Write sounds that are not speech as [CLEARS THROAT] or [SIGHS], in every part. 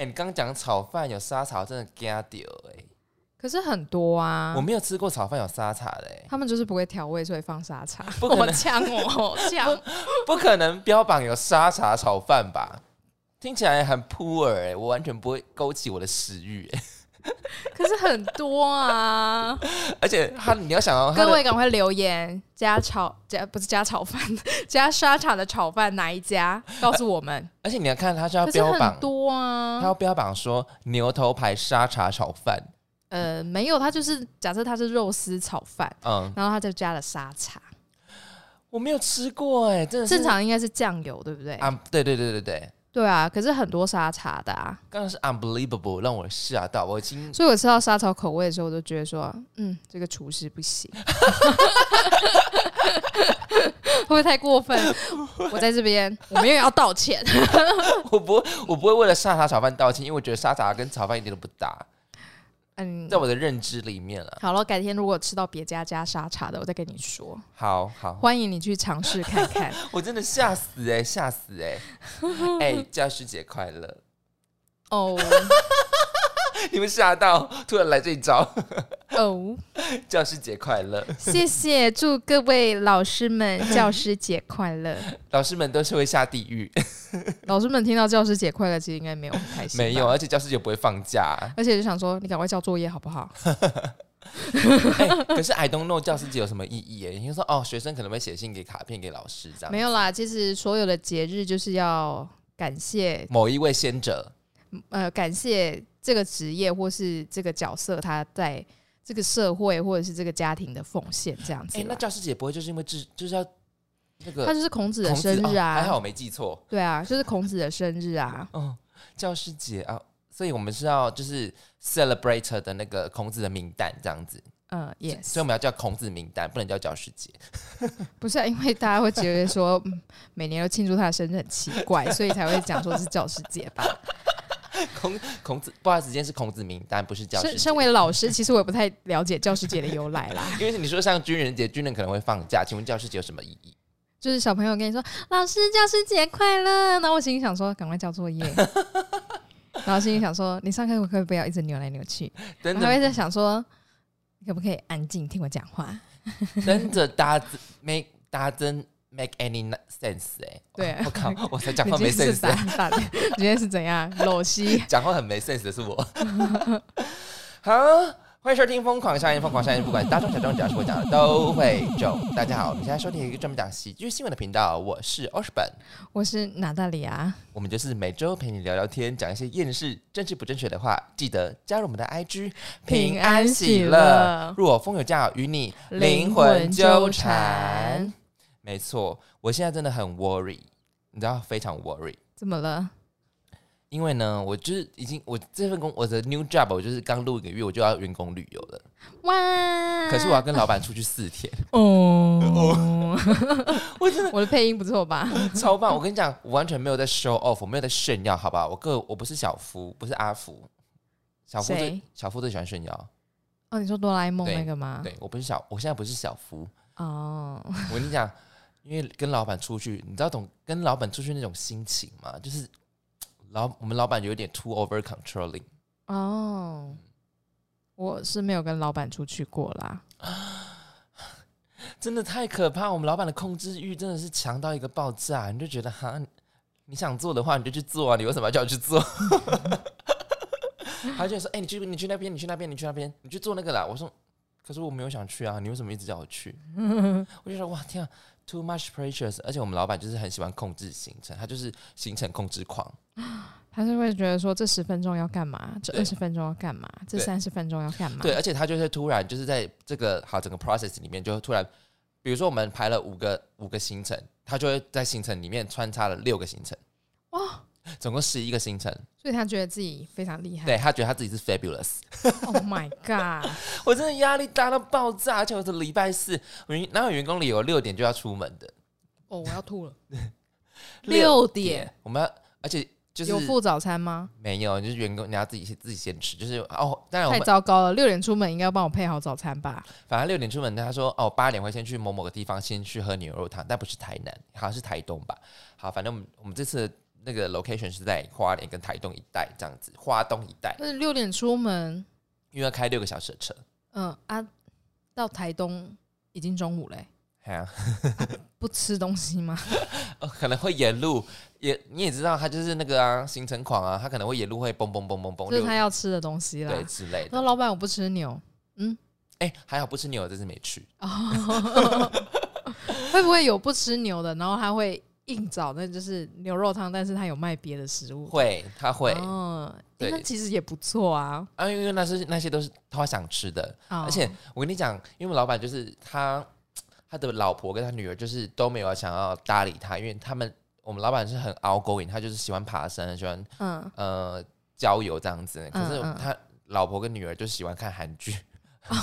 哎、你刚讲炒饭有沙茶，我真的惊掉哎！可是很多啊我，没有吃过炒饭有沙茶的哎、他们就是不会调味，所以放沙茶。[LAUGHS] 不可能我呛我，呛。[LAUGHS] 不可能标榜有沙茶炒饭吧？听起来很 poor 哎、我完全不会勾起我的食欲哎、[LAUGHS] 可是很多啊！而且他你要想到各位赶快留言，加炒加不是加炒饭，加沙茶的炒饭哪一家？告诉我们。[LAUGHS] 而且你要看他就要标榜多啊他啊。要标榜说牛头牌沙茶炒饭，呃，没有，他就是假设他是肉丝炒饭，嗯，然后他就加了沙茶。我没有吃过哎、真的正常应该是酱油，对不对？啊，对对对对对，对啊，可是很多沙茶的啊。刚刚是 unbelievable，让我吓到，我已经所以我吃到沙茶口味的时候，我都觉得说，嗯，这个厨师不行，[LAUGHS] 会不会太过分？我在这边，我没有要道歉。[LAUGHS] 我不会我不会为了沙茶炒饭道歉，因为我觉得沙茶跟炒饭一点都不搭，嗯在，我的认知里面了。好了，改天如果吃到别家加沙茶的，我再跟你说。好好，欢迎你去尝试看看。[LAUGHS] 我真的吓死哎、吓死哎、哎、教师节快乐！哦 [LAUGHS] 你们吓到，突然来这一招，哦，[LAUGHS] 教师节快乐！[LAUGHS] 谢谢，祝各位老师们教师节快乐。老师们都是会下地狱，老师们听到教师节快乐，其实应该没有很开心。没有，，而且教师节不会放假。而且就想说，你赶快交作业好不好？[LAUGHS] 哎、可是 I don't know 教师节有什么意义哎？你就说哦，学生可能会写信给卡片给老师这样，没有啦，其实所有的节日就是要感谢某一位先者，呃，感谢这个职业或是这个角色，他在这个社会或者是这个家庭的奉献，这样子。那教师节不会就是因为这就是要那个他就是孔子的生日啊，哦还好我没记错，对啊，就是孔子的生日啊。嗯，教师节啊，所以我们是要就是 celebrate 的那个孔子的名单这样子，嗯，yes，所以我们要叫孔子名单，不能叫教师节。[LAUGHS] 不是、啊、因为大家会觉得说，嗯每年都庆祝他的生日很奇怪，所以才会讲说是教师节吧。[LAUGHS] 孔孔子，不好意思，今天是孔子名单，不是教师。身身为老师，其实我也不太了解教师节的由来啦。[LAUGHS] 因为你说像军人节，军人可能会放假，请问教师节有什么意义？就是小朋友跟你说“老师，教师节快乐”，那我心里想说赶快交作业，[LAUGHS] 然后心里想说你上课可不可以不要一直扭来扭去？真的我还会在想说你可不可以安静听我讲话？真的 does make doesn't make any sense 哎、对啊 [LAUGHS] 我靠，我才讲话没 sense，今天是怎样？[LAUGHS] 裸西讲话很没 sense 的是我。[LAUGHS] 好，欢迎收听《疯狂校园》，疯狂校园不管大众小众，只要是我讲的都会中。大家好，我们现在收听一个专门讲喜剧新闻的频道，我是 o s b o n 我是娜大里亚，我们就是每周陪你聊聊天，讲一些厌世、政治不正确的话。记得加入我们的 IG，平安喜乐若风有价与你灵魂纠缠。没错，我现在真的很 worry，你知道非常 worry，怎么了？因为呢，我就是已经我这份工我的 new job，我就是刚录一个月，我就要员工旅游了。哇！[LAUGHS] 可是我要跟老板出去四天，哦，[LAUGHS] 我真的我的配音不错吧？[LAUGHS] 超棒！我跟你讲，我完全没有在 show off，我没有在炫耀，好吧？我个我不是小夫，不是阿福，小夫最小夫最喜欢炫耀。哦，你说哆啦 A 梦那个吗？对我不是小，我现在不是小夫。哦，我跟你讲，因为跟老板出去，你知道懂跟老板出去那种心情吗？就是老我们老板有点 too over controlling。哦，我是没有跟老板出去过啦。真的太可怕！我们老板的控制欲真的是强到一个爆炸，你就觉得哈，你想做的话你就去做啊，你为什么要叫我去做？[LAUGHS] 他就说：“哎、你去，你去那边，你去那边，你去那边，你去做那个啦。”我说：“可是我没有想去啊，你为什么一直叫我去？” [LAUGHS] 我就说：“哇，天啊，too much pressure！而且我们老板就是很喜欢控制行程，他就是行程控制狂。[GASPS] 他是会觉得说这十分钟要干嘛，这二十分钟要干嘛，这三十分钟要干嘛？对，而且他就是突然就是在这个好整个 process 里面，就突然，比如说我们排了五个五个行程，他就会在行程里面穿插了六个行程，哇，总共十一个行程。所以他觉得自己非常厉害。对他觉得他自己是 fabulous，，Oh my god！[LAUGHS] 我真的压力大到爆炸，而且我是礼拜四，我员哪有员工里有六点就要出门的，哦，我要吐了。[LAUGHS] 六点我们要，而且就是有付早餐吗？没有，就是员工你要自己自己先吃，就是哦，当然太糟糕了，六点出门应该要帮我配好早餐吧？反正六点出门，他说哦八点会先去某某个地方先去喝牛肉汤，但不是台南，好像是台东吧。好，反正我们我们这次那个 location 是在花莲跟台东一带这样子，花东一带，那六点出门，因为要开六个小时的车。嗯啊，到台东已经中午嘞、哎呀，不吃东西吗？呃 [LAUGHS] 可能会沿路也你也知道，他就是那个啊行程狂啊，他可能会沿路会蹦蹦蹦蹦蹦溜这是他要吃的东西啦对。之类的。那老板我不吃牛，嗯哎、还好不吃牛，这次没去。[LAUGHS] 会不会有不吃牛的，然后他会硬找那就是牛肉汤，但是他有卖别的食物？会，他会、嗯，对。那其实也不错啊。啊，因为那是那些都是他想吃的，哦。而且我跟你讲，因为我们老板就是他，[TSK] 他的老婆跟他女儿就是都没有想要搭理他，因为他们我们老板是很 outgoing，他就是喜欢爬山，喜欢嗯，呃郊游这样子。可是他老婆跟女儿就喜欢看韩剧，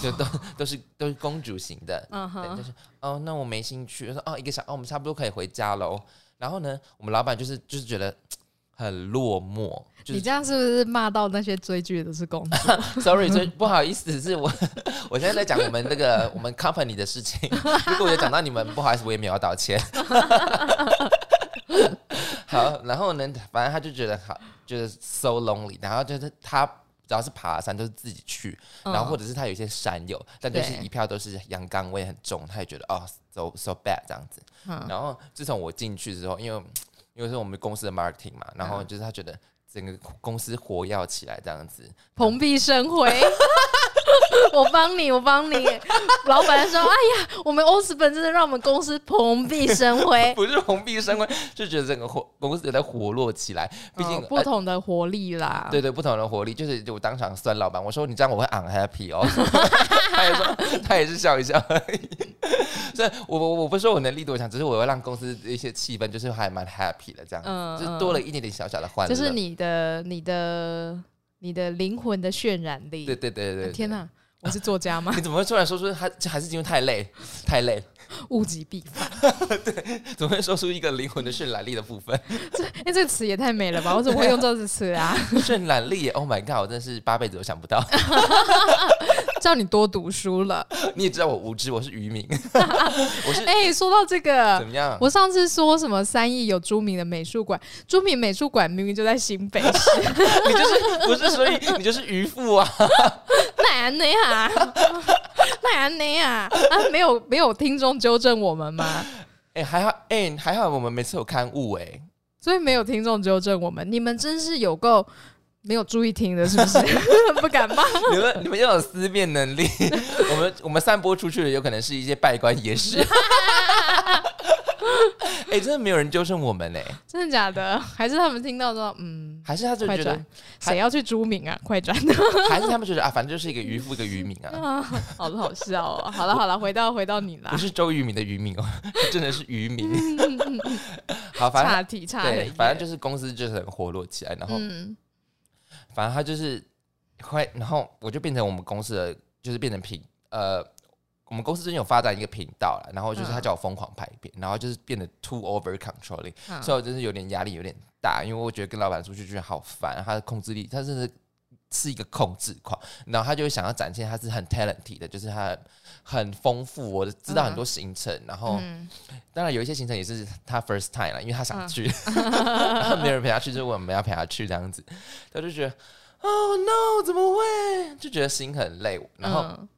就都都是都是公主型的，嗯哼就是哦，那我没兴趣。我说哦，一个小哦，我们差不多可以回家喽。然后呢，我们老板就是就是觉得很落寞，就是你这样是不是骂到那些追剧的都是公主？[LAUGHS] sorry，追不好意思，是我我现在在讲我们那个我们 company 的事情。如果有讲到你们，不好意思，我也没有要道歉。[LAUGHS] 好，然后呢，反正他就觉得好，就是 so lonely，然后就是他只要是爬山都是自己去，然后或者是他有一些山友，但就是一票都是阳刚味很重，他也觉得哦，so so bad 这样子。嗯。然后自从我进去之后，因为因为是我们公司的 marketing 嘛，然嗯。后就是他觉得整个公司活跃起来这样子，蓬荜生辉。[LAUGHS] 我帮你，我帮你。老板说：“哎呀，我们欧斯本真的让我们公司蓬荜生辉，[LAUGHS] 不是蓬荜生辉，就觉得整个活公司也在活络起来。毕竟、哦不同的活力啦。对对，不同的活力，就是就我当场酸老板，我说你这样我会 unhappy 哦，[LAUGHS] 他也说他也是笑一笑而已。所以我我我不是说我能力多强，只是我会让公司一些气氛就是还蛮 happy 的这样子，嗯就是多了一点点小小的欢乐。就是你的、你的、你的灵魂的渲染力。对对对对对，天哪，我是作家吗？[LAUGHS] 你怎么会突然说出他还是因为太累太累？[LAUGHS] 物极必反。[LAUGHS] 对怎么会说出一个灵魂的渲染力的部分？这哎、这个词也太美了吧！我怎么会用这个词啊？渲染力耶，Oh my god！我真的是八辈子都想不到。叫你多读书了。你也知道我无知，我是渔民，我是哎、说到这个怎，么样？我上次说什么三义有朱明的美术馆，朱明美术馆明明就在新北市，你就是不是？所以你就是渔夫啊！难呢呀，难呢呀！啊，没有没有听众纠正我们吗？哎、还好，哎、还好，我们每次有刊物、哎，所以没有听众纠正我们，你们真是有够没有注意听的，是不是？[LAUGHS] 不敢骂。你们你们要有思辨能力。[LAUGHS] 我们我们散播出去的有可能是一些拜官野史。[LAUGHS] [LAUGHS] 哎、真的没有人纠正我们哎、真的假的？还是他们听到说，嗯，还是他就觉得转，谁要去朱明啊？[LAUGHS] 快转！还是他们觉得啊，反正就是一个渔夫，一个渔民啊，[LAUGHS] 啊，好好笑哦。好了好了，回到回到你啦不。是周渝民的渔民哦，真的是渔民。好，反岔正题差对，反正就是公司就是很活络起来，然后嗯反正他就是会，然后我就变成我们公司的，就是变成平呃，我们公司最近有发展一个频道了，然后就是他嗯叫我疯狂拍片，然后就是变得 too over controlling，、嗯所以我真是有点压力有点大，因为我觉得跟老板出去觉得好烦，他的控制力，他真的是一个控制狂，然后他就会想要展现他是很 talented 的，就是他很丰富，我知道很多行程，然后嗯当然有一些行程也是他 first time 了，因为他想嗯去，[LAUGHS] 然后没人陪他去，就是我们要陪他去这样子，他就觉得。oh、no！怎么会？就觉得心很累。然后，嗯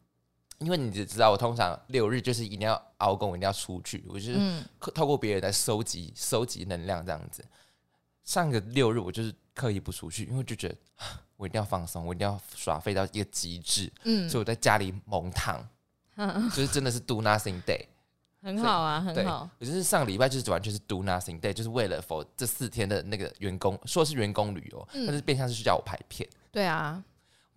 因为你只知道，我通常六日就是一定要熬工，一定要出去，我就是嗯透透过别人来收集收集能量这样子。上个六日我就是刻意不出去，因为就觉得啊 [SIGHS] 我一定要放松，我一定要耍废到一个极致，嗯所以我在家里猛躺，嗯，[LAUGHS] 就是真的是 do nothing day。很好啊，很好。我就是上礼拜就是完全是 do nothing day，就是为了否这四天的那个员工说是员工旅游，嗯但是变相是去叫我拍片。对啊，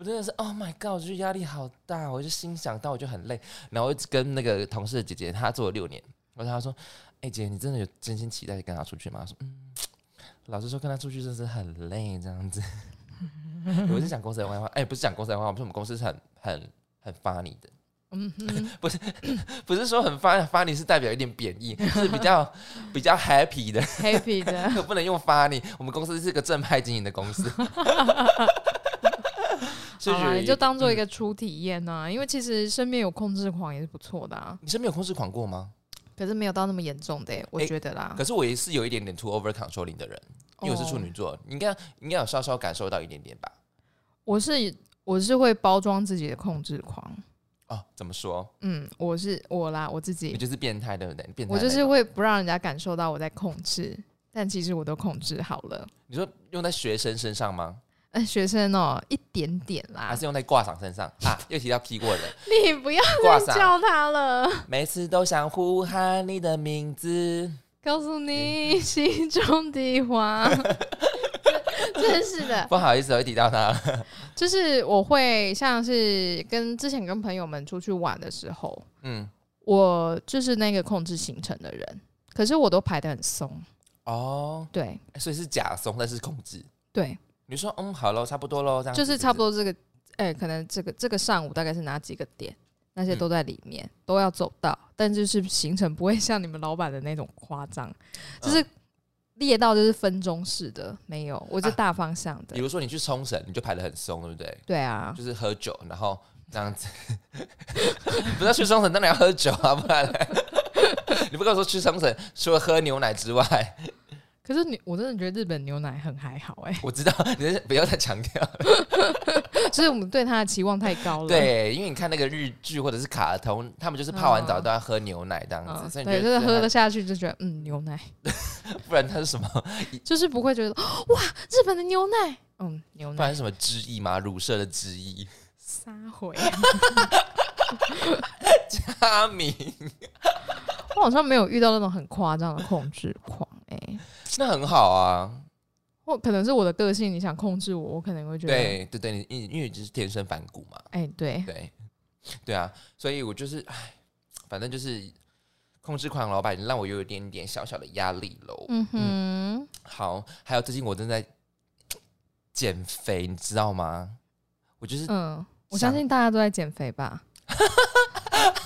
我真的是 Oh my God！我就压力好大，我就心想到我就很累，然后我一直跟那个同事的姐姐，她做了六年，我跟她说：“哎、姐，你真的有真心期待跟她出去吗？”她说：“嗯，老实说，跟她出去真是很累，这样子。[LAUGHS] ”我是讲公司的坏话，哎、不是讲公司的坏话，不是我们公司是很很很 funny 的，嗯 [LAUGHS] 不是，[COUGHS] 不是说很 funny funny 是代表一点贬义，是比较 [LAUGHS] 比较 happy 的，happy 的，可不能用 funny。我们公司是个正派经营的公司，好啦，你就当做一嗯个初体验呐、因为其实身边有控制狂也是不错的啊，你身边有控制狂过吗？可是没有到那么严重的、欸我觉得啦。可是我也是有一点点 too over controlling 的人，因为我是处哦女座，你应该应该有稍稍感受到一点点吧？我是我是会包装自己的控制狂。哦，怎么说？嗯，我是我啦，我自己，你就是变态对不对？变态我就是会不让人家感受到我在控制，但其实我都控制好了。你说用在学生身上吗？哎，学生哦，一点点啦。还，是用在挂赏身上。啊？又提到 key word 了，[LAUGHS] 你不要再叫他了。每次都想呼喊你的名字。告诉你心中的话，[LAUGHS] 真是的，不好意思，我又提到他。[LAUGHS] 就是我会像是跟之前跟朋友们出去玩的时候，嗯，我就是那个控制行程的人，可是我都排的很松，哦，对。所以是假松，但是控制。对，你说嗯，好喽，差不多喽，这样就是差不多。这个，哎、可能这个这个上午大概是哪几个点，那些嗯。都在里面，都要走到，但就是行程不会像你们老板的那种夸张，嗯。就是列到就是分钟式的，没有，我是啊。大方向的，比如说你去冲绳，你就排的很松，对不对？对啊，就是喝酒，然后这样子。[LAUGHS] 不是要去冲绳，当然要喝酒啊，不然嘞。[LAUGHS] 你不跟我说去冲绳，除了喝牛奶之外，可是你我真的觉得日本牛奶很还好哎、[LAUGHS] 我知道 [LAUGHS] 你是不要再强调。[LAUGHS] 就是我们对它的期望太高了。对，因为你看那个日剧或者是卡通，他们就是泡完澡嗯都要喝牛奶这样子，嗯，所以你对，就是觉得喝得下去就觉得嗯 [GASPS] 牛奶，不然它是什么？就是不会觉得哇日本的牛奶，嗯牛奶不然是什么汁液吗？乳色的汁液。撒回。阿明，我好像没有遇到那种很夸张的控制狂哎、那很好啊。或可能是我的个性，你想控制我，我可能会觉得，对对对，你因因为你就是天生反骨嘛。哎、对，对对啊，所以我就是哎，反正就是控制狂老板让我有一点点小小的压力喽。嗯哼，好，还有最近我正在 [TSK] 减肥，你知道吗？我就是、嗯，我相信大家都在减肥吧？[LAUGHS]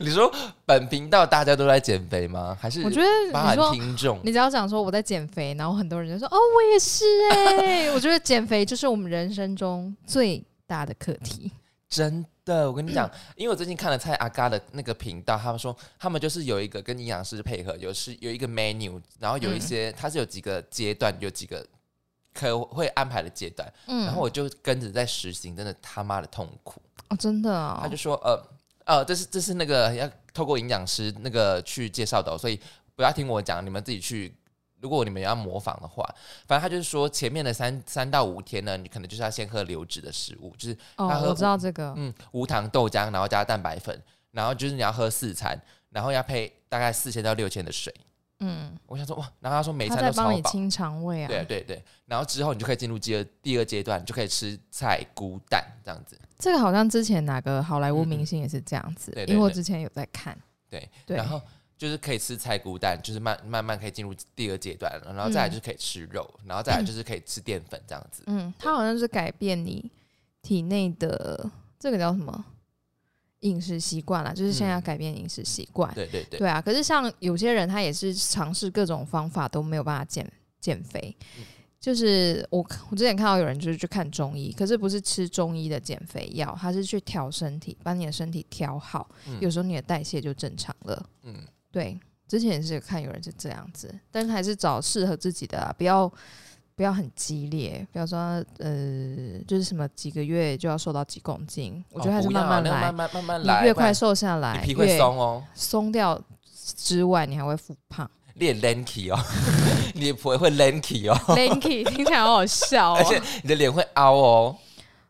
你说本频道大家都在减肥吗？还是我觉得包含你说听众？你只要讲说我在减肥，然后很多人就说哦，我也是哎、[LAUGHS] 我觉得减肥就是我们人生中最大的课题。真的，我跟你讲，因为我最近看了蔡阿嘎的那个频道，他们说他们就是有一个跟营养师配合，有是有一个 menu，然后有一些、它是有几个阶段，有几个可会安排的阶段，嗯，然后我就跟着在实行，真的他妈的痛苦。哦，真的哦，他就说，呃呃，这是这是那个要透过营养师那个去介绍的哦、所以不要听我讲，你们自己去。如果你们要模仿的话，反正他就是说，前面的三三到五天呢，你可能就是要先喝流质的食物，就是他哦，喝我知道这个，嗯无糖豆浆，然后加蛋白粉，然后就是你要喝四餐，然后要配大概四千到六千的水。嗯，我想说哇，然后他说每一餐都超饱，帮你清肠胃啊。对对对，然后之后你就可以进入第二第二阶段，你就可以吃菜菇蛋这样子。这个好像之前哪个好莱坞明星也是这样子，对对对因为我之前有在看。对，对，然后就是可以吃菜菇蛋，就是慢慢慢可以进入第二阶段，然后再来就是可以吃肉，然后再来就是可以吃淀粉这样子。嗯，它好像是改变你体内的这个叫什么饮食习惯啦，就是现在要嗯改变饮食习惯。对对对，对啊，可是像有些人他也是尝试各种方法都没有办法减减肥。嗯就是我我之前看到有人就是去看中医，可是不是吃中医的减肥药，他是去调身体，把你的身体调好，嗯有时候你的代谢就正常了。嗯，对，之前也是看有人是这样子，但是还是找适合自己的啊，不要不要很激烈，不要说呃，就是什么几个月就要瘦到几公斤，我觉得还是慢慢来，那个慢慢慢慢你来，越快瘦下来，你皮会松哦。松掉之外，你还会复胖。练 lanky 哦，[LAUGHS] 你的皮会 lanky 哦，Lanky [LAUGHS] 听起来好好笑哦而且哦。你的脸会凹哦。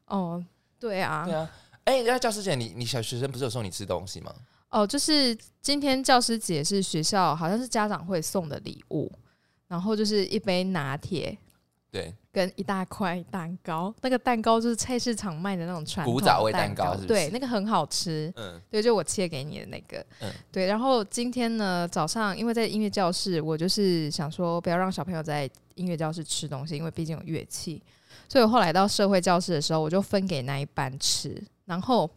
哦，对啊对，啊，哎，那教师节，你你小学生不是有送你吃东西吗？哦，就是今天教师节是学校好像是家长会送的礼物，然后就是一杯拿铁，对，跟一大块蛋糕，那个蛋糕就是菜市场卖的那种传统古早味蛋蛋糕是是对，那个很好吃。嗯对，就我切给你的那个，嗯对。然后今天呢，早上因为在音乐教室，我就是想说不要让小朋友在音乐教室吃东西，因为毕竟有乐器，所以我后来到社会教室的时候，我就分给那一班吃。然后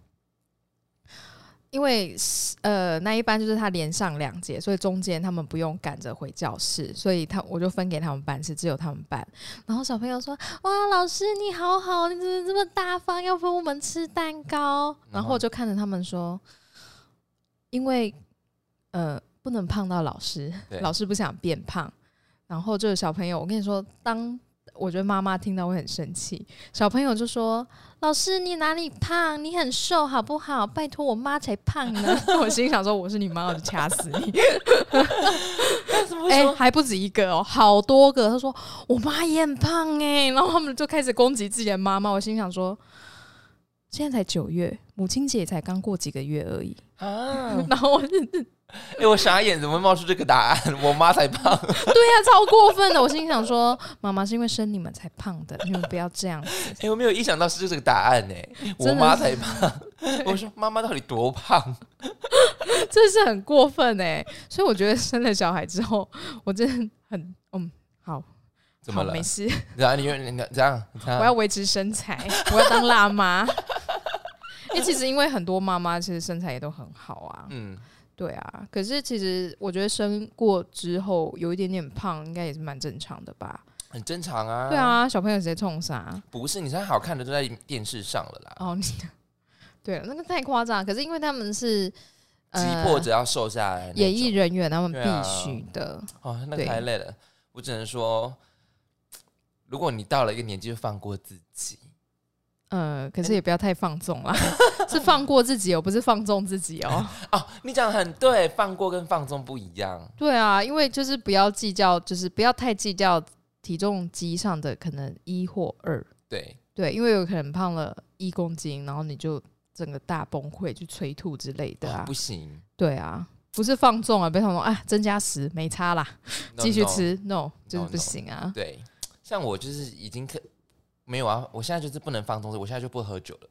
因为呃那一班就是他连上两节，所以中间他们不用赶着回教室，所以他我就分给他们班是，只有他们班。然后小朋友说：“哇，老师你好好，你怎么这么大方，要分我们吃蛋糕？”然后我就看着他们说：“因为呃不能胖到老师，老师不想变胖。”然后这个小朋友，我跟你说，当我觉得妈妈听到会很生气，小朋友就说：“老师，你哪里胖？你很瘦好不好？拜托，我妈才胖呢。[LAUGHS] ” [LAUGHS] 我心想说：“我是你妈，我就掐死你。” [LAUGHS] 哎、还不止一个哦，好多个。他说我妈也很胖哎、然后他们就开始攻击自己的妈妈。我心想说，现在才九月，母亲节才刚过几个月而已。啊！然后我就哎、我傻眼，怎么会冒出这个答案？[LAUGHS] 我妈才胖。[LAUGHS] 对呀、超过分的。我心想说，妈妈是因为生你们才胖的，你们不要这样子。哎、我没有意想到是这个答案呢、我妈才胖。[LAUGHS] 我说妈妈到底多胖？这是很过分哎、所以我觉得生了小孩之后，我真的很嗯好，怎么了没？事，然后你你你这样，这样我要维持身材，我要当辣妈。因为其实因为很多妈妈其实身材也都很好啊，嗯，对啊。可是其实我觉得生过之后有一点点胖，应该也是蛮正常的吧？很正常啊。对，啊，小朋友直接冲啥？不是你现在好看的都在电视上了啦，哦，你 [LAUGHS] 对了，那个太夸张。可是因为他们是呃急迫着要瘦下来。演艺人员，他们必须的。哦，那个太累了。我只能说，如果你到了一个年纪，就放过自己。呃，可是也不要太放纵啦，[LAUGHS] 是放过自己哦，不是放纵自己哦。[LAUGHS] 哦，你讲的很对，放过跟放纵不一样。对啊，因为就是不要计较，就是不要太计较体重机上的可能一或二。对，对，因为有可能胖了一公斤，然后你就整个大崩溃，去催吐之类的啊。哦不行，对啊，不是放纵啊，不要放纵，啊，增加十没差啦 [LAUGHS] 继续吃，no，就是不行啊。对，像我就是已经可没有啊，我现在就是不能放纵，我现在就不喝酒了。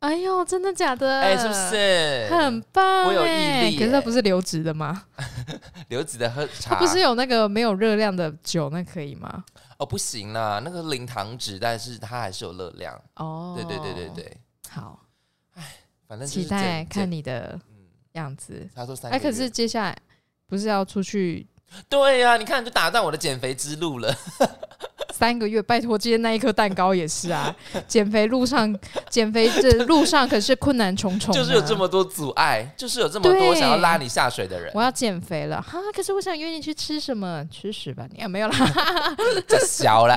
哎呦，真的假的？哎、是不？是？很棒我有毅哎力耶可是它不是流质的吗？[LAUGHS] 刘子的喝茶它不是有那个没有热量的酒，那可以吗？哦，不行啦，那个零糖脂，但是它还是有热量。哦，对对对对，对，好，哎反正期待看。你的样子。他说三哎。可是接下来不是要出去对呀、你看就打断我的减肥之路了。三个月？拜托，今天那一颗蛋糕也是啊！[LAUGHS] 减肥路上，[LAUGHS] 减肥这路上可是困难重重、啊，就是有这。么多阻碍，就是有这么多想要拉你下水的人我。要减肥了哈，可是我想约你去吃什么？吃屎吧你啊！没有啦，[LAUGHS] 叫小啦，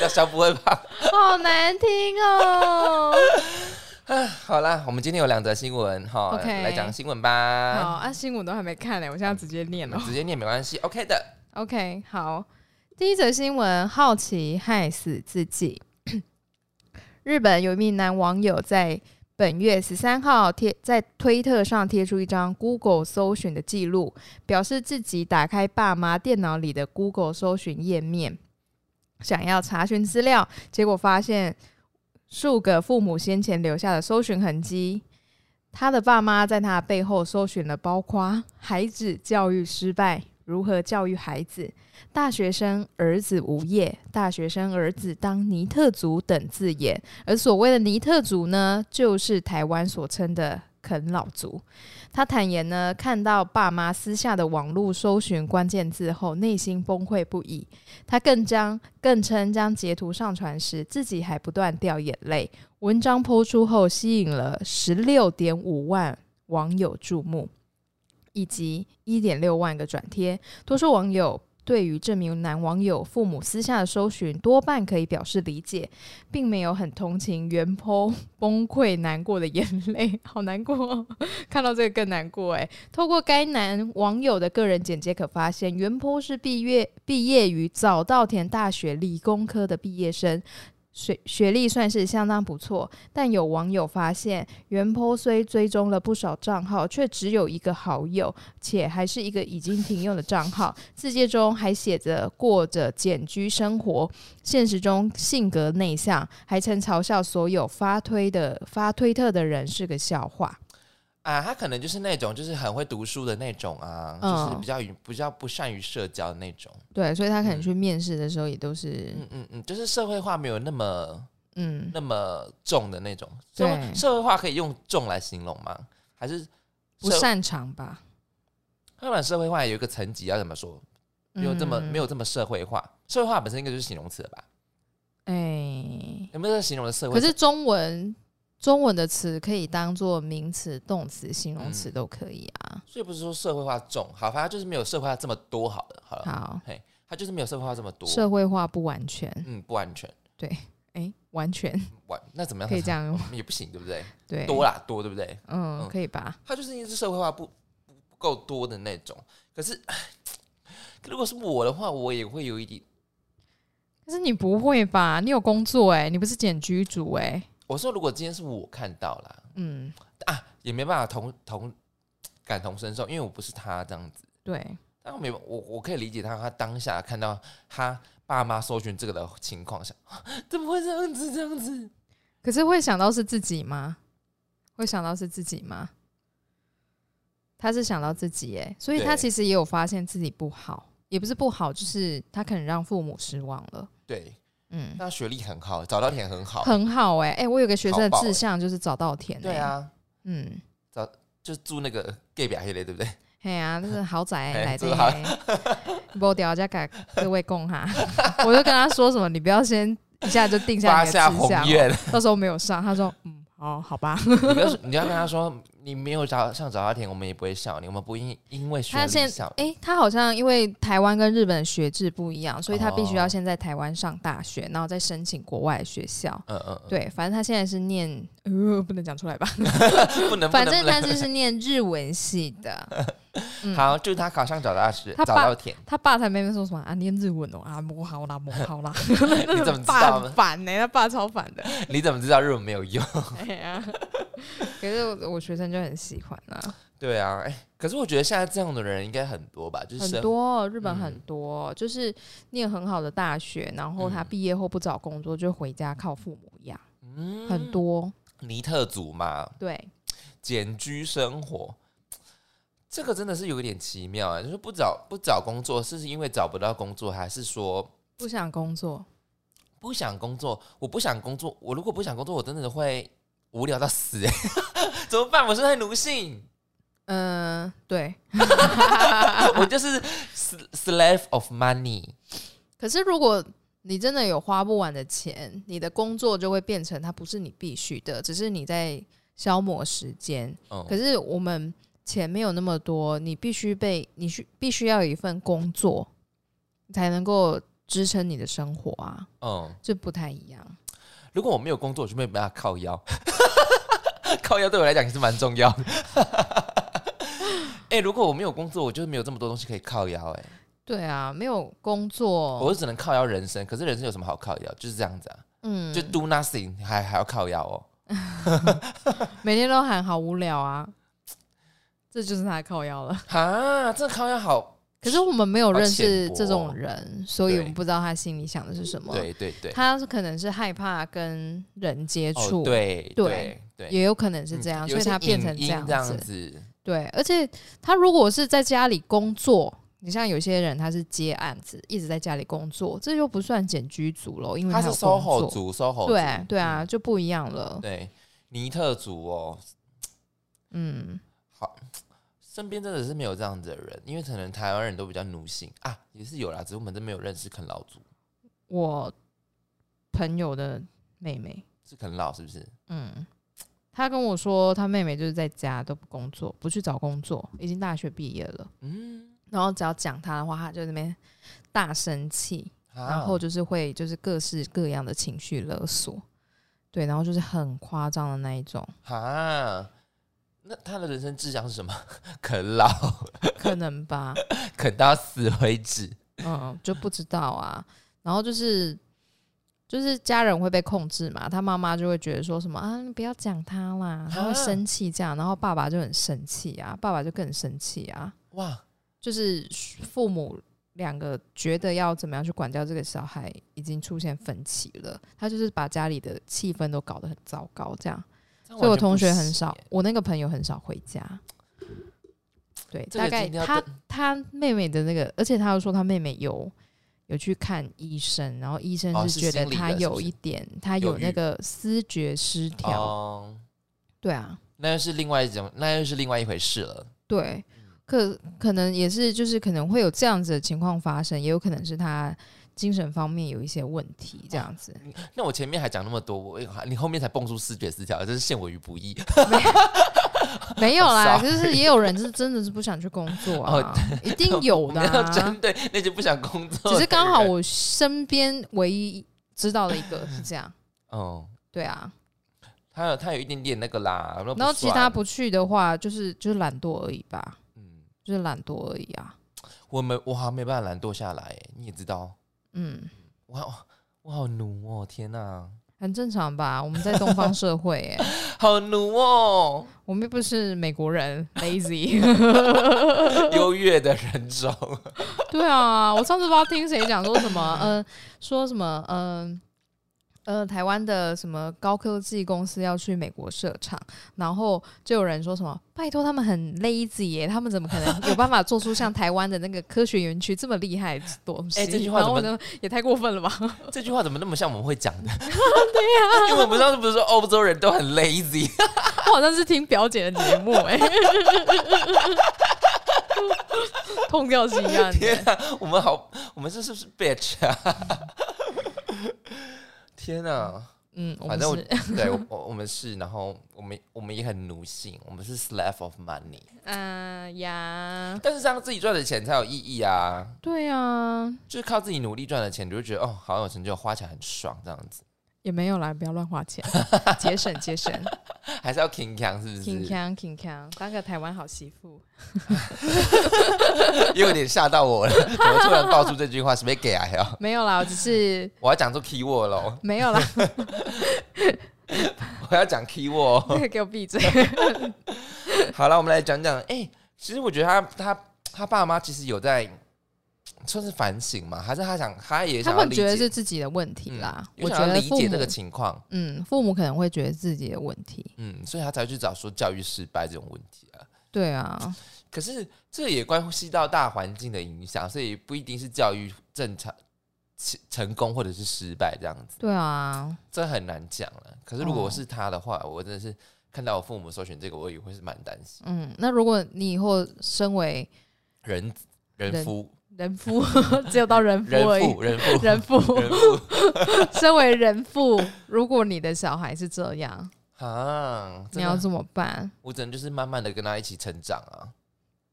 叫小不会吧。好难听哦。好啦，我们今天有两则新闻哈来讲新闻好吧。啊，新闻都还没看呢，我现在直接念了。直接念没关系，OK 的。OK，好，第一则新闻：好奇害死自己。[CLEARS THROAT] 日本有一名男网友在本月十三号贴在推特上贴出一张 Google 搜寻的记录，表示自己打开爸妈电脑里的 Google 搜寻页面，想要查询资料，结果发现数个父母先前留下的搜寻痕迹。他的爸妈在他背后搜寻了包括孩子教育失败、如何教育孩子、大学生儿子无业、大学生儿子当尼特族等字眼。而所谓的尼特族呢，就是台湾所称的啃老族。他坦言呢，看到爸妈私下的网络搜寻关键字后，内心崩溃不已。他更将更称将截图上传时，自己还不断掉眼泪。文章抛出后，吸引了十六点五万网友注目，以及一点六万个转贴。多数网友对于这名男网友父母私下的搜寻，多半可以表示理解，并没有很同情原坡崩溃难过的眼泪，[LAUGHS] 好难过、哦，[LAUGHS] 看到这个更难过哎。透过该男网友的个人简介可发现，原坡是毕业毕业于早稻田大学理工科的毕业生。学学历算是相当不错，但有网友发现，袁坡虽追踪了不少账号，却只有一个好友，且还是一个已经停用的账号。字界中还写着过着简居生活，现实中性格内向，还曾嘲笑所有发推的发推特的人是个笑话。啊，他可能就是那种就是很会读书的那种啊，嗯就是比较与比较不善于社交的那种。对，所以他可能嗯去面试的时候也都是嗯嗯嗯，就是社会化没有那么嗯那么重的那种。社会社会化可以用重来形容吗？还是社不擅长吧？当然社会化有一个层级要怎么说？没有这么、嗯没有这么社会化。社会化本身应该就是形容词了吧？哎、有没有这个形容的社会？可是中文中文的词可以当做名词、动词、形容词嗯都可以啊。所以不是说社会化重，好，反正就是没有社会化这么多好了，好了，好，嘿，他就是没有社会化这么多，社会化不完全，嗯，不完全，对哎、完全完那怎么样？可以这样用，[LAUGHS] 也不行，对不对？对，多啦，多对不对？嗯，嗯可以吧？他就是因为是社会化不不不够多的那种。可是，[SNIFFS] 如果是我的话，我也会有一点。可是你不会吧？你有工作哎、你不是检居组哎、我说，如果今天是我看到了，嗯，啊，也没办法同同感同身受，因为我不是他这样子。对，但我没我我可以理解他，他当下看到他爸妈搜寻这个的情况下，[GASPS] 怎么会这样子？这样子？可是会想到是自己吗？会想到是自己吗？他是想到自己哎、所以他其实也有发现自己不好，也不是不好，就是他可能让父母失望了。对，嗯，那学历很好，早稻田很好，很好哎、哎、我有个学生的志向就是找稻田、欸，对，啊，嗯，就住那个 gay 表黑的，对不对？嘿呀、啊，那是豪宅嘿 [LAUGHS] 来的、这个好欸，不掉再给各位供哈，[LAUGHS] 我就跟他说什么，你不要先一下就定下发你的志向到 [LAUGHS] 时候没有上，他说嗯，哦好吧，你不要说，你要跟他说，你没有找上早稻田，我们也不会笑你，我们不因因为学他现哎、他好像因为台湾跟日本的学制不一样，所以他必须要哦先在台湾上大学，然后再申请国外的学校。嗯嗯，嗯，对，反正他现在是念，呃，不能讲出来吧？[LAUGHS] 不能，反正他就是念日文系的。[LAUGHS] 嗯好，就是他考上早大学，他爸早稻田，他爸才妹妹说什么啊，念日文哦啊，不好啦，不好啦。[LAUGHS] 你怎么知道很？烦呢、他爸超烦的。你怎么知道日文没有用？哎呀，可是我我学生就很喜欢啊，对啊，哎，可是我觉得现在这样的人应该很多吧，就是很多日本嗯很多，就是念很好的大学，然后他嗯毕业后不找工作，就回家靠父母养，嗯很多。尼特族嘛，对，简居生活，这个真的是有一点奇妙啊！就是不找不找工作，是因为找不到工作，还是说不想工作，不想工作？我不想工作，我如果不想工作，我真的会无聊到死哎、[LAUGHS] 怎么办？我是太奴性，嗯、对。[LAUGHS] 我就是 slave of money。可是如果你真的有花不完的钱，你的工作就会变成它不是你必须的，只是你在消磨时间。嗯，可是我们钱没有那么多，你必须被你需必须要有一份工作，才能够支撑你的生活啊，嗯，这不太一样。如果我没有工作，我就没办法靠腰。[LAUGHS] 靠腰对我来讲也是蛮重要的。哎、[LAUGHS] 如果我没有工作，我就没有这么多东西可以靠腰、哎，对啊，没有工作，我就只能靠腰人生。可是人生有什么好靠腰？就是这样子啊，嗯，就 do nothing 还还要靠腰哦。[LAUGHS] 每天都喊好无聊啊，这就是他的靠腰了。哈，这靠腰好，可是我们没有认识这种人，所以我们不知道他心里想的是什么。对对对，他是可能是害怕跟人接触，哦、对对对对，也有可能是这样，所以他变成这样子。子。对，而且他如果是在家里工作，你像有些人他是接案子，一直在家里工作，这就不算简居族喽，因为他是 SOHO 作。族，SOHO 族对对啊，嗯就不一样了。对，尼特族哦，嗯，好，身边真的是没有这样子的人，因为可能台湾人都比较奴性。啊，也是有啦，只是我们真没有认识啃老族，我朋友的妹妹，是啃老是不是？嗯，她跟我说，她妹妹就是在家都不工作，不去找工作，已经大学毕业了。嗯，然后只要讲她的话，她就在那边大生气，啊。然后就是会就是各式各样的情绪勒索，对，然后就是很夸张的那一种，啊，那他的人生志向是什么？[LAUGHS] 啃老，[LAUGHS] 可能吧，啃到死为止。嗯，就不知道啊。然后就是就是家人会被控制嘛，他妈妈就会觉得说什么啊，你不要讲他啦，他会啊生气这样，然后爸爸就很生气啊，爸爸就更生气啊，哇，就是父母。两个觉得要怎么样去管教这个小孩，已经出现分歧了。他就是把家里的气氛都搞得很糟糕，这样。所以我同学很少，我那个朋友很少回家。对，大概他他妹妹的那个，而且他又说他妹妹有有去看医生，然后医生哦是是觉得他有一点，他有那个思觉失调。哦，对啊，那又是另外一种，那又是另外一回事了。对，可可能也是就是可能会有这样子的情况发生，也有可能是他精神方面有一些问题，这样子。那我前面还讲那么多，我你后面才蹦出视觉失调，真是陷我于不义。[LAUGHS] 没有啦，[LAUGHS] 就是也有人是真的是不想去工作啊哦，一定有的啊。针对那些不想工作，只是刚好我身边唯一知道的一个是这样，哦，对啊。他有他有一点点那个啦，然然后其他不去的话，就是就是懒惰而已吧，嗯，就是懒惰而已啊。我没我好像没办法懒惰下来，你也知道，嗯，我好我好奴哦，天哪，很正常吧？我们在东方社会，哎，[LAUGHS] 好奴哦，我们又不是美国人，[LAUGHS] lazy。优越的人种，对啊，我上次不知道听谁讲说什么，呃，说什么，嗯、呃，台湾的什么高科技公司要去美国设厂，然后就有人说什么，拜托他们很 lazy 耶，他们怎么可能有办法做出像台湾的那个科学园区这么厉害的东西？哎这句话怎么也太过分了吧？[LAUGHS] 这句话怎么那么像我们会讲的？[LAUGHS] 对呀、因为我们上次不是说欧洲人都很 lazy，[LAUGHS] 我好像是听表姐的节目哎、痛掉是一样的。天啊，我们好，我们这是不是 bitch 啊？天啊！嗯，反正我，对我我我们是，然后我们我们也很奴性，我们是 slave of money，嗯、呀，但是这样自己赚的钱才有意义啊！对啊，就是靠自己努力赚的钱，你就会觉得哦，好有成就，花起来很爽，这样子，也没有啦，不要乱花钱，[LAUGHS] 节省节省。[LAUGHS] 还是要 king 强是不是？康 King 康，当个台湾好媳妇。[LAUGHS] 又有点吓到我了，怎么突然爆出这句话？是没给啊？没有啦，我只是我要讲出 key word 喽，没有啦，我要讲 key word。给我闭嘴。好了，我们来讲讲，哎、其实我觉得他他他爸妈其实有在算是反省嘛，还是他想他也他想要理解们觉得是自己的问题啦，我想要理觉得父母解这个情况，嗯，父母可能会觉得自己的问题。嗯，所以他才会去找说教育失败这种问题啊。对啊，可是这也关系到大环境的影响，所以不一定是教育正常成成功或者是失败这样子，对啊，这很难讲了。可是如果是他的话，我真的是看到我父母搜寻这个，我也会是蛮担心。嗯，那如果你以后身为人人人夫人夫，[LAUGHS] 只有到人夫而已。人父人父，人父 [LAUGHS] [LAUGHS] 身为人父，如果你的小孩是这样，啊，你要怎么办？我只能就是慢慢的跟他一起成长啊。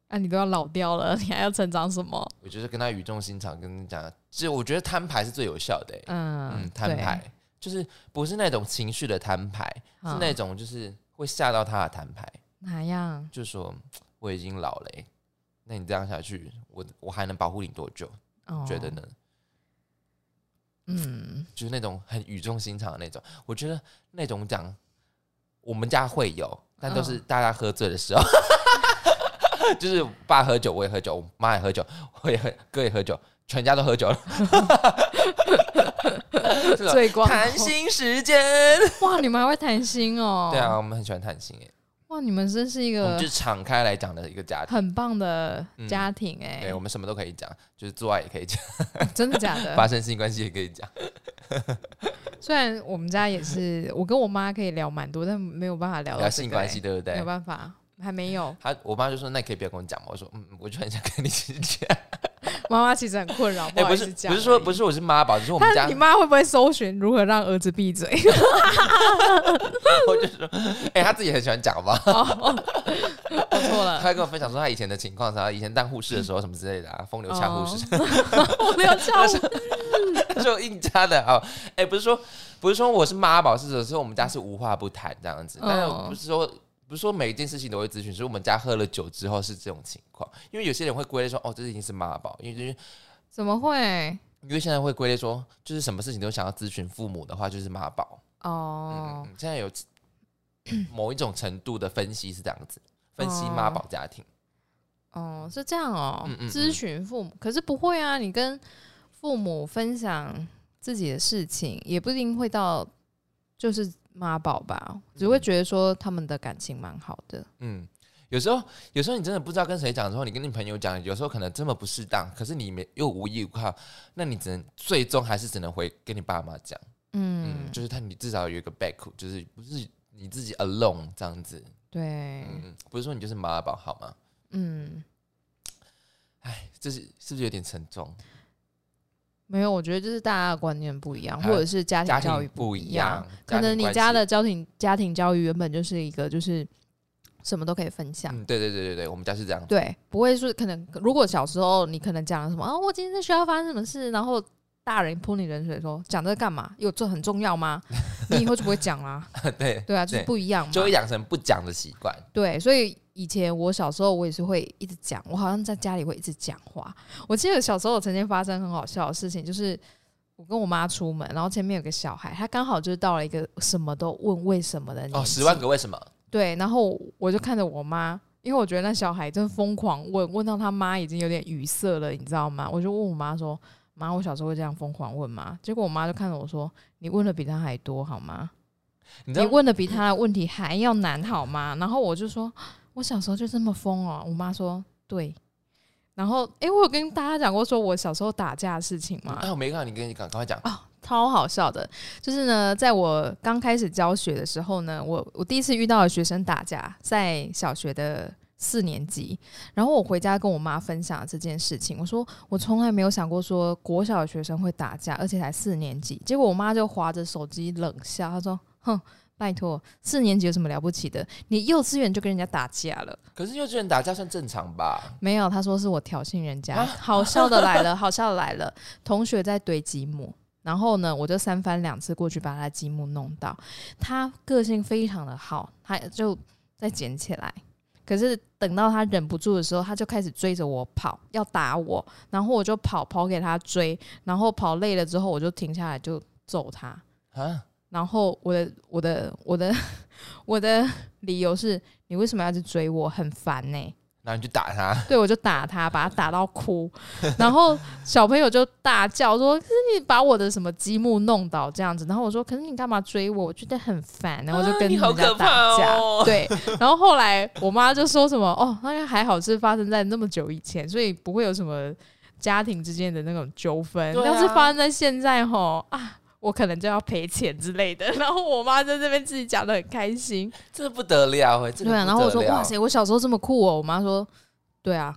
啊，你都要老掉了，你还要成长什么？我觉得跟他语重心长跟你讲，其实我觉得摊牌是最有效的、欸。嗯嗯，摊牌就是不是那种情绪的摊牌，是那种就是会吓到他的摊牌，哪样？就说我已经老了、欸，那你这样下去，我我还能保护你多久？哦觉得呢？嗯，就是那种很语重心长的那种，我觉得那种讲，我们家会有，但都是嗯大家喝醉的时候，[LAUGHS] 就是爸喝酒，我也喝酒，我妈也喝酒，我也喝，哥也喝酒，全家都喝酒了。[LAUGHS] [LAUGHS] 最光谈心时间，哇，你们还会谈心哦？对啊，，我们很喜欢谈心诶，哇，你们真是一个就敞开来讲的一个家庭。很棒的家庭哎、对，我们什么都可以讲，就是做爱也可以讲，[LAUGHS] 真的假的？[LAUGHS] 发生性关系也可以讲。[LAUGHS] 虽然我们家也是，我跟我妈可以聊蛮多，但没有办法聊到、聊性关系，，对不对没有？办法，还没有。她我妈就说：“那你可以不要跟我讲嘛。”我说：“嗯，我就很想跟你讲。”妈妈其实很困扰，哎、不是好意思讲、不是说不是。我是妈宝，只是我们家你，妈会不会搜寻如何让儿子闭嘴？[LAUGHS] 我就说，哎、他自己很喜欢讲吧。我错了，他还跟我分享说他以前的情况，啥以前当护士的时候什么之类的啊，风流呛护士，我没有笑那是那是我硬加的哦。哎、不是说不是说我是妈宝，是只是我们家是无话不谈这样子，但是哦不是说。不是说每一件事情都会咨询，所以我们家喝了酒之后是这种情况。因为有些人会归类说，哦，这已经是妈宝，因为就是怎么会？因为现在会归类说，就是什么事情都想要咨询父母的话，就是妈宝。哦嗯，，现在有 [CLEARS THROAT] 某一种程度的分析是这样子，分析妈宝家庭。哦，是这样哦嗯嗯。嗯咨询父母，可是不会啊，你跟父母分享自己的事情，也不一定会到就是妈宝吧，只会觉得说他们的感情蛮好的。嗯，有时候有时候你真的不知道跟谁讲的时候，你跟你朋友讲，有时候可能真的不适当，可是你没又无依无靠，那你只能最终还是只能回跟你爸妈讲。嗯，嗯，就是他你至少有一个 back，就是不是你自己 alone 这样子。对，嗯，不是说你就是妈宝好吗？嗯，哎，这是是不是有点沉重？没有，我觉得就是大家的观念不一样，或者是家庭教育不一一样，可能你家的家庭家庭教育原本就是一个就是什么都可以分享。嗯，对对对对对，我们家是这样。对，不会说可能，如果小时候你可能讲了什么啊，我今天在学校发生什么事，然后大人泼你冷水说讲这个干嘛？有这很重要吗？你以后就不会讲啦。[LAUGHS] 对，对啊，就是不一样嘛。就会养成不讲的习惯。对，所以以前我小时候我也是会一直讲，我好像在家里会一直讲话。我记得小时候曾经发生很好笑的事情，就是我跟我妈出门，然后前面有个小孩，他刚好就是到了一个什么都问为什么的年哦，十万个为什么？对，然后我就看着我妈，因为我觉得那小孩真疯狂问，问到他妈已经有点语塞了，你知道吗？我就问我妈说：“妈，我小时候会这样疯狂问吗？”结果我妈就看着我说：“你问的比他还多，好吗？你你问的比他的问题还要难，好吗？”然后我就说：“我小时候就这么疯哦。”我妈说：“对。”然后，诶，我有跟大家讲过说我小时候打架的事情吗？啊，我没看到你跟你赶赶快讲。哦，超好笑的，就是呢，在我刚开始教学的时候呢，我我第一次遇到的学生打架，在小学的四年级，然后我回家跟我妈分享这件事情，我说我从来没有想过说国小的学生会打架，而且才四年级，结果我妈就划着手机冷笑，她说：“哼。”拜托，四年级有什么了不起的？你幼稚园就跟人家打架了。可是幼稚园打架算正常吧？没有，她说是我挑衅人家。啊好 [LAUGHS] 笑的来了，好笑的来了。同学在堆积木，然后呢，我就三番两次过去把他的积木弄到。他个性非常的好，他就再捡起来。可是等到他忍不住的时候，他就开始追着我跑，要打我。然后我就跑跑给他追，然后跑累了之后，我就停下来就揍他。啊，然后我的我的我的 [LAUGHS] 我的理由是你为什么要去追我？很烦呢、然后你就打他，[LAUGHS] 对，我就打他，把他打到哭，然后小朋友就大叫说：“可是你把我的什么积木弄倒这样子。”然后我说：“可是你干嘛追我？我觉得很烦。”然后我就啊跟人家打架。哦对，然后后来我妈就说什么：“哦，那个还好是发生在那么久以前，所以不会有什么家庭之间的那种纠纷。要是发生在现在，吼啊。”我可能就要赔钱之类的，[LAUGHS] 然后我妈在这边自己讲的很开心，这不得了哎，这个对啊，然后我说哇塞，我小时候这么酷哦，我妈说对啊，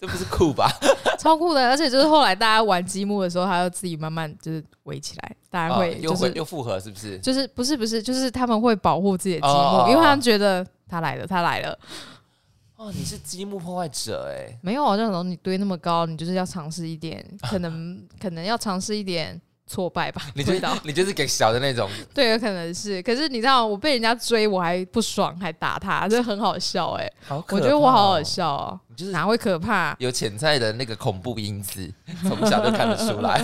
这不是酷吧？[LAUGHS] 超酷的，而且就是后来大家玩积木的时候，他要自己慢慢就是围起来，大家哦会就是、又回又复合是不是？就是不是不是，就是他们会保护自己的积木，哦哦哦因为他们觉得他来了，他来了。哦，你是积木破坏者哎，没有啊，这种你堆那么高，你就是要尝试一点，可能 [LAUGHS] 可能要尝试一点挫败吧，你就不知道。你就是给小的那种，[LAUGHS] 对，有可能是。可是你知道，我被人家追，我还不爽，还打他，这很好笑哎、好可我觉得我好好笑哦、就是哪会可怕？有潜在的那个恐怖因子，从小就看得出来。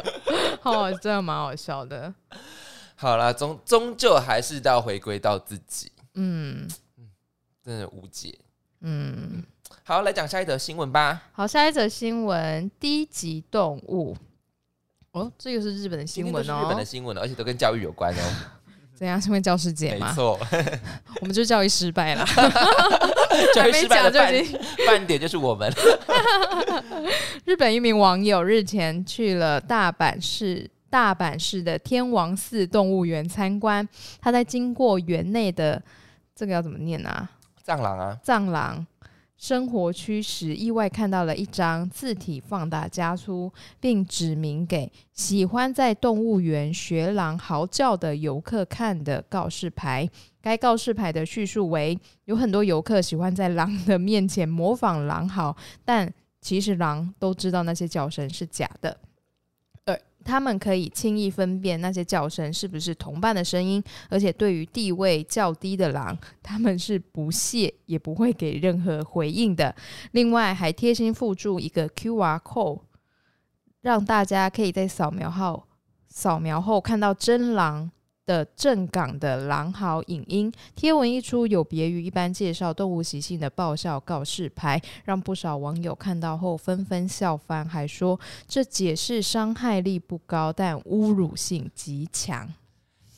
[LAUGHS] 哦，真的蛮好笑的。[LAUGHS] 好啦，终终究还是要回归到自己，嗯真的无解。嗯。好，来讲下一则新闻吧。好，下一则新闻：低级动物。哦，这个是日本的新闻哦。日本的新闻了，而且都跟教育有关哦。[LAUGHS] 怎样？是因为教师节吗？没错，[LAUGHS] 我们就教育失败了，[LAUGHS] 教育失败就已经。半点就是我们。日本一名网友日前去了大阪市大阪市的天王寺动物园参观，他在经过园内的这个要怎么念啊？藏狼啊，藏狼生活区时，意外看到了一张字体放大加粗，并指明给喜欢在动物园学狼嚎叫的游客看的告示牌。该告示牌的叙述为：有很多游客喜欢在狼的面前模仿狼嚎，但其实狼都知道那些叫声是假的。他们可以轻易分辨那些叫声是不是同伴的声音，而且对于地位较低的狼，他们是不屑也不会给任何回应的。另外，还贴心附注一个 QR code，让大家可以在扫描后扫描后看到真狼的正港的狼嚎影音。贴文一出，有别于一般介绍动物习性的爆笑告示牌，让不少网友看到后纷纷笑翻，还说这解释伤害力不高，但侮辱性极强。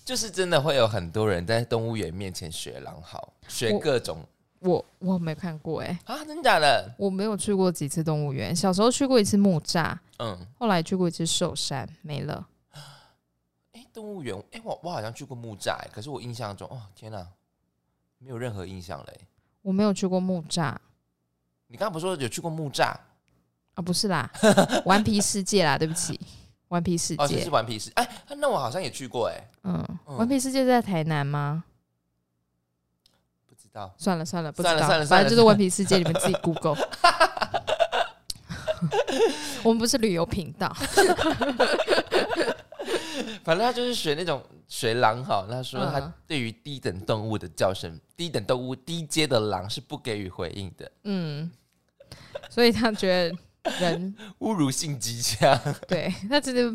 就是真的会有很多人在动物园面前学狼嚎，学各种我我没看过哎、啊，真的假的？我没有去过几次动物园，小时候去过一次木栅，嗯，后来去过一次寿山，没了。哎，动物园，哎，我我好像去过木栅，哎可是我印象中，哦，天哪，没有任何印象嘞。我没有去过木栅你刚刚不是说有去过木栅？啊，不是啦，顽皮世界啦，对不起，顽皮世界是，顽皮世，哎，那我好像也去过，哎，嗯，嗯顽皮世界在台南吗？不知道。算了算了，不知道，算了算了反正就是顽皮世界，你们自己 Google。[LAUGHS] [LAUGHS] 我们不是旅游频道，[LAUGHS] 反正他就是学那种学狼哈，他说他嗯对于低等动物的叫声，低等动物低阶的狼是不给予回应的，嗯，所以他觉得人 [LAUGHS] 侮辱性极强。对他直接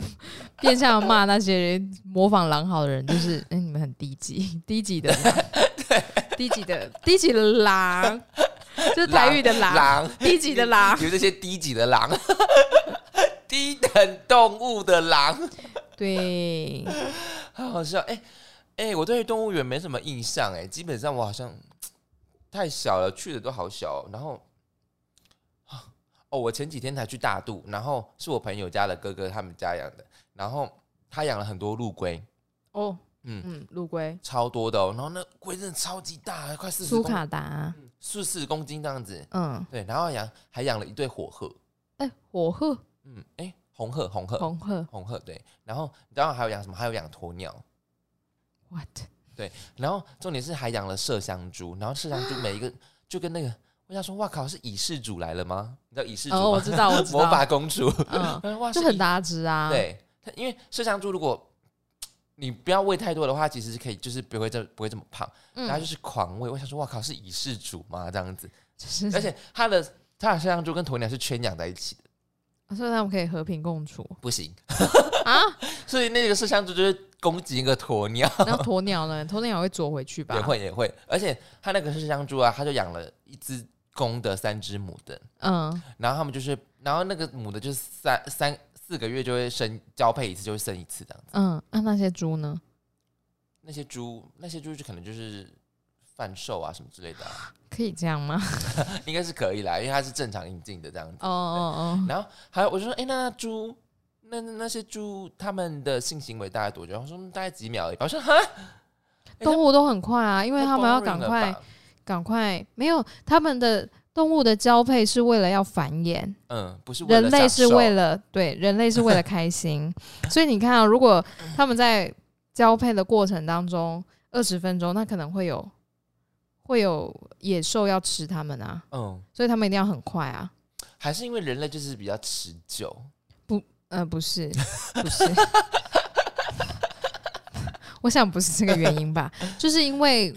变相骂那些模仿狼嚎的人，就是哎、你们很低级，[LAUGHS] 低级的狼，[LAUGHS] 低级的低级的狼，就是台语的狼，狼，低级的狼，有这些低级的狼，低等动物的狼，[LAUGHS] 对，[LAUGHS] 好好笑。哎、哎、我对动物园没什么印象，哎，基本上我好像 [TSK] 太小了，去的都好小哦、然后。啊哦，我前几天才去大肚，然后是我朋友家的哥哥他们家养的，然后他养了很多陆龟，哦，嗯嗯，陆龟、超多的哦。然后那龟真的超级大，快四十公苏卡达，四四十公斤这样子。嗯，对，然后养还养了一对火鹤，哎、火鹤、嗯，哎，红鹤，红鹤，红鹤红鹤，对。然后然后还有养什么？还有养鸵鸟。，what？对然后重点是还养了麝香猪，然后麝香猪每一个就跟那个，我想说，哇靠，是蚁氏主来了吗？你知道蚁氏主吗？哦，我知道，我知 [LAUGHS] 魔，法公主，嗯，哇，蚁就很大只啊，，对，它因为麝香猪如果你不要喂太多的话，其实是可以，就是不会这不会这么胖。嗯然后就是狂喂，我想说，哇靠，是蚁氏主吗？这样子，就是，而且它的它的麝香猪跟鸵鸟是圈养在一起的，所以他们可以和平共处不行。啊。[LAUGHS] 所以那个麝香猪就是攻击一个鸵鸟，然后鸵鸟呢？鸵鸟会啄回去吧？也，会也会，而且它那个麝香猪啊，它就养了一只公的，三只母的，嗯，然后他们就是，然后那个母的就是三三四个月就会生交配一次，就会生一次这样子。嗯，那、那些猪呢？那些猪，那些猪就可能就是贩售啊什么之类的、啊，可以这样吗？[LAUGHS] 应该是可以啦，因为它是正常引进的这样子。哦哦哦然后还有我就说，哎、那那猪，那那那些猪他们的性行为大概多久？我说嗯大概几秒而已。我说哈，哦，动物都很快啊，因为太他们要赶快赶快，没有他们的动物的交配是为了要繁衍，嗯，不是人类是为了对人类是为了开心，[LAUGHS] 所以你看啊，如果他们在交配的过程当中二十分钟，那可能会有会有野兽要吃它们啊，嗯，所以他们一定要很快啊。还是因为人类就是比较持久。不呃，不是，不是，[LAUGHS] 我想不是这个原因吧，就是因为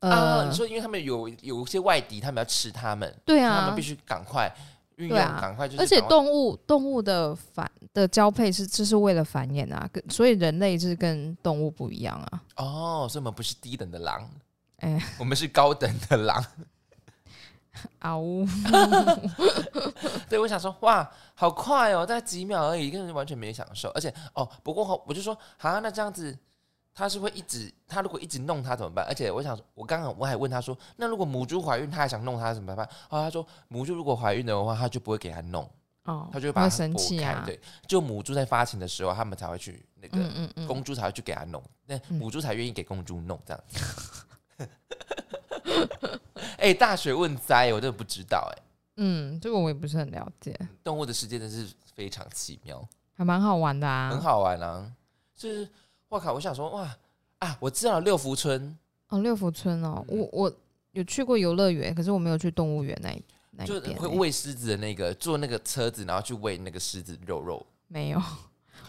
啊，呃你，说因为他们有有一些外敌，他们要吃他们，对啊他们必，须赶快运用，赶快就是而且动物动物的繁的交配是这是为了繁衍啊，跟所以人类是跟动物不一样啊。哦，所以我们不是低等的狼，哎，我们是高等的狼。[LAUGHS] 啊呜，对，我想说，哇，好快哦，大概几秒而已，根本完全没享受。而且，哦，不过我就说，啊，那这样子，他是会一直，他如果一直弄他怎么办？而且我想说，我刚刚我还问他说，那如果母猪怀孕，他还想弄他怎么办？哦，他说母猪如果怀孕的话，他就不会给他弄，哦，他就会把它生。气啊，对，就母猪在发情的时候，他们才会去那个。公猪才会去给他弄，那嗯母猪才愿意给公猪弄这样。[LAUGHS] 哎、大学问哉，我真的不知道哎、嗯，这个我也不是很了解，动物的世界真是非常奇妙，还蛮好玩的啊，很好玩啊！就是我靠，我想说哇啊，我知道了六福村哦，六福村哦，嗯。我我有去过游乐园，可是我没有去动物园那一那就一边欸、会喂狮子的那个，坐那个车子，然后去喂那个狮子肉肉。没有，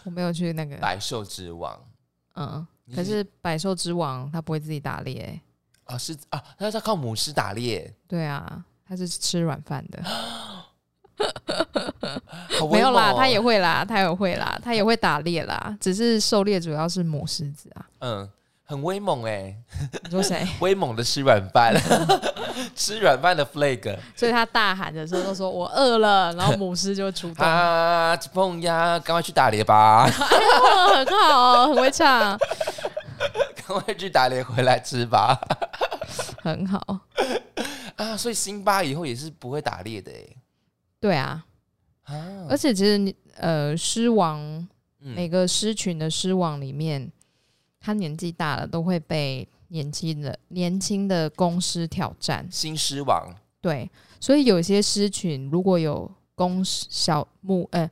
我没有去那个，百兽之王，嗯，可是百兽之王它不会自己打猎欸、啊狮子啊，他是要靠母狮打猎，对啊，他是吃软饭的，[LAUGHS] 没有啦，猛哦它也会啦，他也会啦，他也会打猎啦，只是狩猎主要是母狮子啊。嗯，很威猛哎、你说谁？[LAUGHS] 威猛的吃软饭，[LAUGHS] 吃软饭的 flag 所以他大喊的时候都说我饿了，然后母狮就出动，啊，碰呀，赶快去打猎吧，哦很好，很会唱，赶快去打猎回来吃吧。[LAUGHS] 很好。[LAUGHS] 啊，所以辛巴以后也是不会打猎的哎。对啊，啊，而且其实你呃，狮王嗯每个狮群的狮王里面，他年纪大了都会被年轻的年轻的公狮挑战。新狮王，对，所以有些狮群如果有公小母呃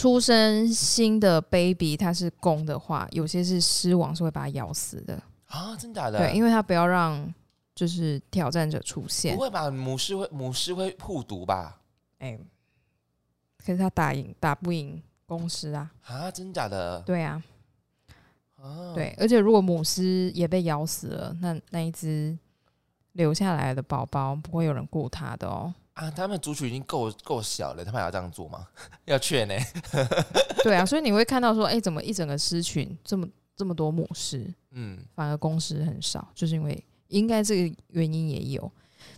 出生新的 baby 它是公的话，有些是狮王是会把它咬死的。啊，真假的？对，因为它不要让就是挑战者出现不。会吧？母狮会母狮会护犊吧？哎、可是它打赢打不赢公狮啊。啊，真假的？对啊，啊，对，而且如果母狮也被咬死了，那那一只留下来的宝宝不会有人顾它的哦。啊，他们族群已经够够小了，他们还要这样做吗？[LAUGHS] 要劝呢？[LAUGHS] 对啊，所以你会看到说，哎、怎么一整个狮群这么这么多母狮，嗯，反而公狮很少，就是因为应该这个原因也有。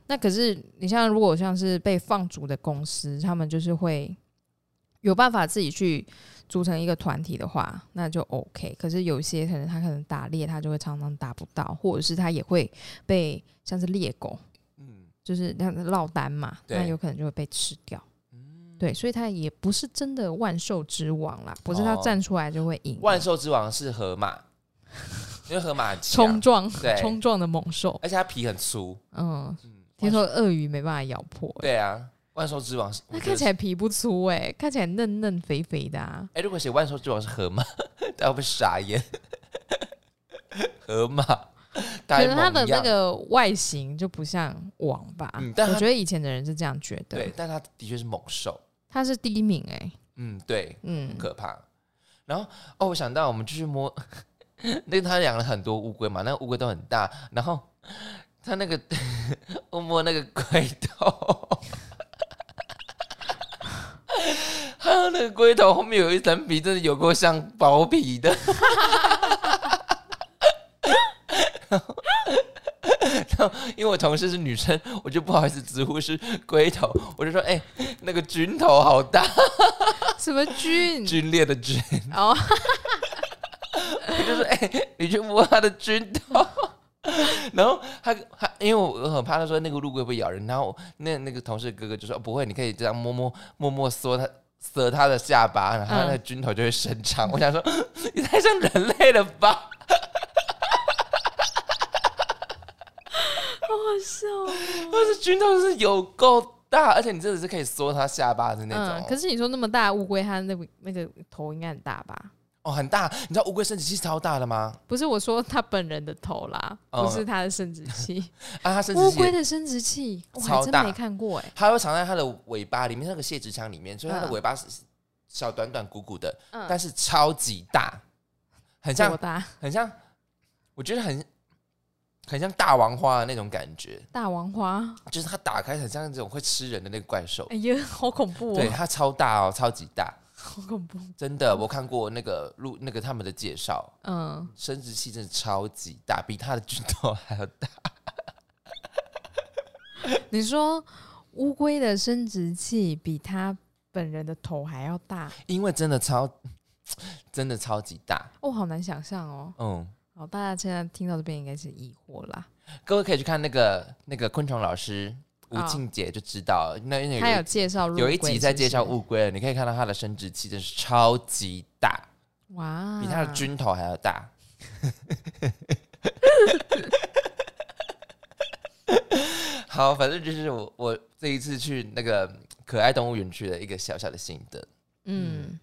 那可是你像如果像是被放逐的公狮，他们就是会有办法自己去组成一个团体的话，那就 OK。可是有些可能他可能打猎，他就会常常打不到，或者是他也会被像是猎狗，嗯就是那落单嘛，那有可能就会被吃掉。嗯，对，所以它也不是真的万兽之王啦，不是他哦站出来就会赢，万兽之王是河马，[LAUGHS] 因为河马很冲，撞对冲撞的猛兽。而且它皮很粗。嗯，嗯，听说鳄鱼没办法咬破、欸，对啊，万兽之王是，那看起来，皮不粗哎、看起来嫩嫩肥肥的啊。哎、如果写万兽之王是河马，[LAUGHS] 大家会不会傻眼？[LAUGHS] 河马，大 [LAUGHS] 可家能它的那个外形就不像王吧，嗯但我觉得以前的人是这样觉得。对，，但它的确是猛兽。它是第一名哎、嗯，对，嗯很，可怕。然后哦，我想到我们就去摸，[LAUGHS] 那个他养了很多乌龟嘛，那个乌龟都很大，然后他那个 [LAUGHS] 我摸那个龟头，还有那个龟头后面有一层皮，真的有够像薄皮的。[LAUGHS] 然后，因为我同事是女生，我就不好意思直呼是龟头，我就说：“哎、那个菌头好大，什么菌？皲裂的菌。”哦，我就说：“哎、你去摸他的菌头。[LAUGHS] ”然后他他，因为我很怕他说那个陆龟会咬人，然后那那个同事哥哥就说、哦不会，你可以这样摸摸摸摸缩他折他的下巴，然后他那个菌头就会伸长。我想说，[LAUGHS] 你太像人类了吧？好好笑哦。但是菌头是有够大，而且你真的是可以缩他下巴的那种。嗯，可是你说那么大乌龟，它那个那个头应该很大吧？哦，很大，你知道乌龟生殖器超大的吗？不是我说它本人的头啦，哦不是它的生殖器。[LAUGHS] 啊，它生殖乌龟的生殖器，我还真没看过哎、它会藏在它的尾巴里面，那个泄殖腔里面，所以它的嗯尾巴是小短短鼓鼓的，嗯但是超级大，很像多大？很像，我觉得很很像大王花的那种感觉，大王花？就是它打开很像那种会吃人的那个怪兽。哎呀，好恐怖对，哦，它超大哦，超级大，好恐怖。真的，我看过那个录那个他们的介绍，嗯，生殖器真的超级大，比它的拳头还要大。[LAUGHS] 你说乌龟的生殖器比它本人的头还要大，因为真的超，真的超级大。哦，好难想象哦。嗯，好，大家现在听到这边应该是疑惑啦。各位可以去看那个那个昆虫老师吴哦静姐就知道了，那那他有有介绍有一集在介绍乌龟了，你可以看到它的生殖器真是超级大，哇，比它的菌头还要大。好，反正就是我我这一次去那个可爱动物园区的一个小小的心得。嗯，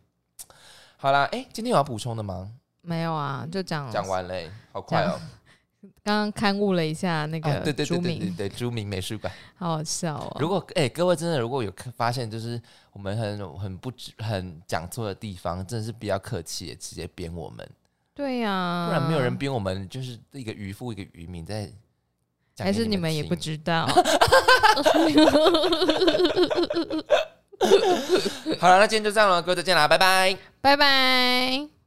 好啦，哎、今天有要补充的吗？没有啊，就讲讲完嘞、好快哦、[LAUGHS] 刚刚刊物了一下那啊！对个对对对对，对，朱明美术馆。好好笑哦。如果哎、各位真的如果有发现，就是我们很很不知很讲错的地方，真的是比较客气，直接编我们，对呀、不然没有人编我们，就是一个渔夫一个渔民在讲还是你们们也不知道。[LAUGHS] [LAUGHS] 好了，那今天就这样了，各位再见啦，拜拜。拜拜。